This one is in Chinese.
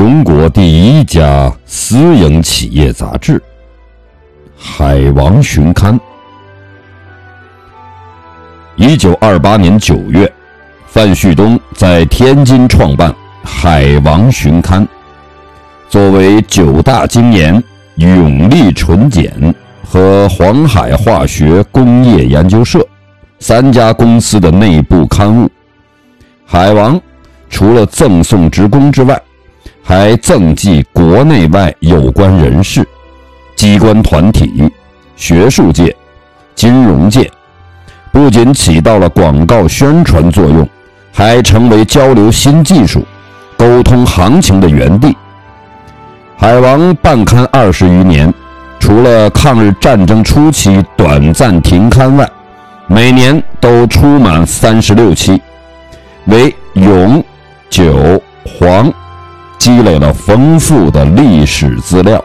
中国第一家私营企业杂志《海王旬刊》。一九二八年九月，范旭东在天津创办《海王旬刊》，作为九大精研、永利纯碱和黄海化学工业研究社三家公司的内部刊物。海王除了赠送职工之外，还赠寄国内外有关人士、机关团体、学术界、金融界，不仅起到了广告宣传作用，还成为交流新技术、沟通行情的园地。海王办刊二十余年，除了抗日战争初期短暂停刊外，每年都出满三十六期，为永、久、黄。积累了丰富的历史资料。